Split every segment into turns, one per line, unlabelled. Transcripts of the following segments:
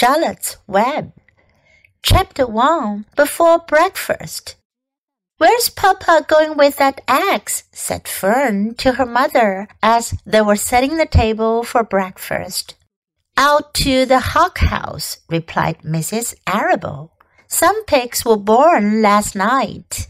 Charlotte's Web. Chapter 1 Before Breakfast. Where's Papa going with that axe? said Fern to her mother as they were setting the table for breakfast. Out to the hog house, replied Mrs. Arable. Some pigs were born last night.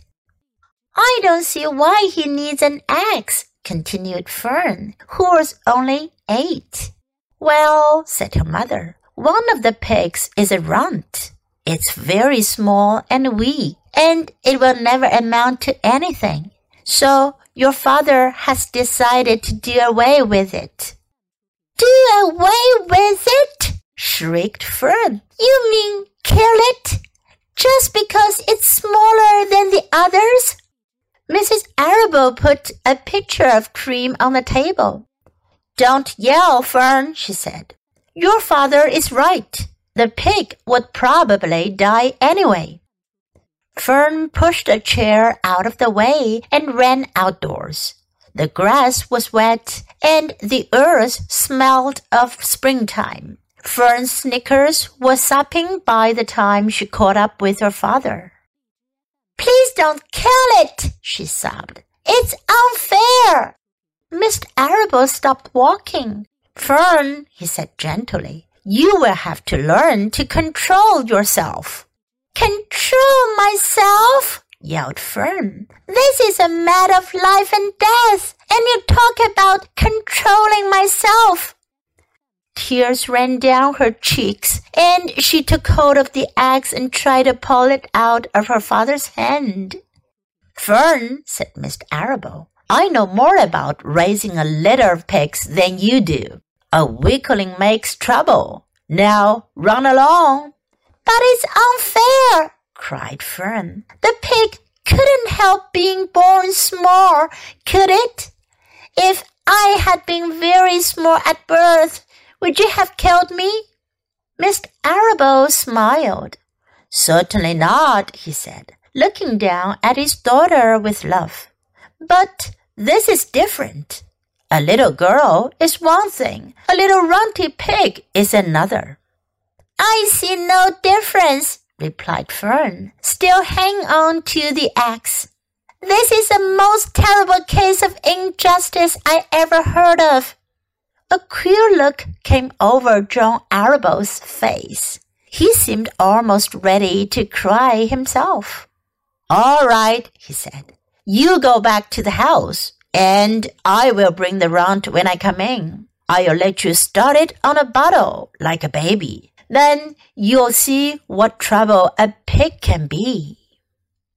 I don't see why he needs an axe, continued Fern, who was only eight. Well, said her mother, one of the pigs is a runt. It's very small and weak, and it will never amount to anything. So your father has decided to do away with it.
Do away with it? shrieked Fern. You mean kill it? Just because it's smaller than the others?
Mrs. Arable put a pitcher of cream on the table. Don't yell, Fern, she said. Your father is right. The pig would probably die anyway. Fern pushed a chair out of the way and ran outdoors. The grass was wet and the earth smelled of springtime. Fern's snickers was sopping by the time she caught up with her father.
Please don't kill it, she sobbed. It's unfair.
Mr. Arable stopped walking. Fern, he said gently, you will have to learn to control yourself.
Control myself? yelled Fern. This is a matter of life and death, and you talk about controlling myself.
Tears ran down her cheeks, and she took hold of the axe and tried to pull it out of her father's hand. Fern, said Mr. Arable, I know more about raising a litter of pigs than you do. A weakling makes trouble. Now run along.
But it's unfair, cried Fern. The pig couldn't help being born small, could it? If I had been very small at birth, would you have killed me?
Mr. Arable smiled. Certainly not, he said, looking down at his daughter with love. But this is different. A little girl is one thing, a little runty pig is another.
I see no difference, replied Fern, still hanging on to the axe. This is the most terrible case of injustice I ever heard of.
A queer look came over John Arable's face. He seemed almost ready to cry himself. All right, he said. You go back to the house, and I will bring the runt when I come in. I'll let you start it on a bottle like a baby. Then you'll see what trouble a pig can be.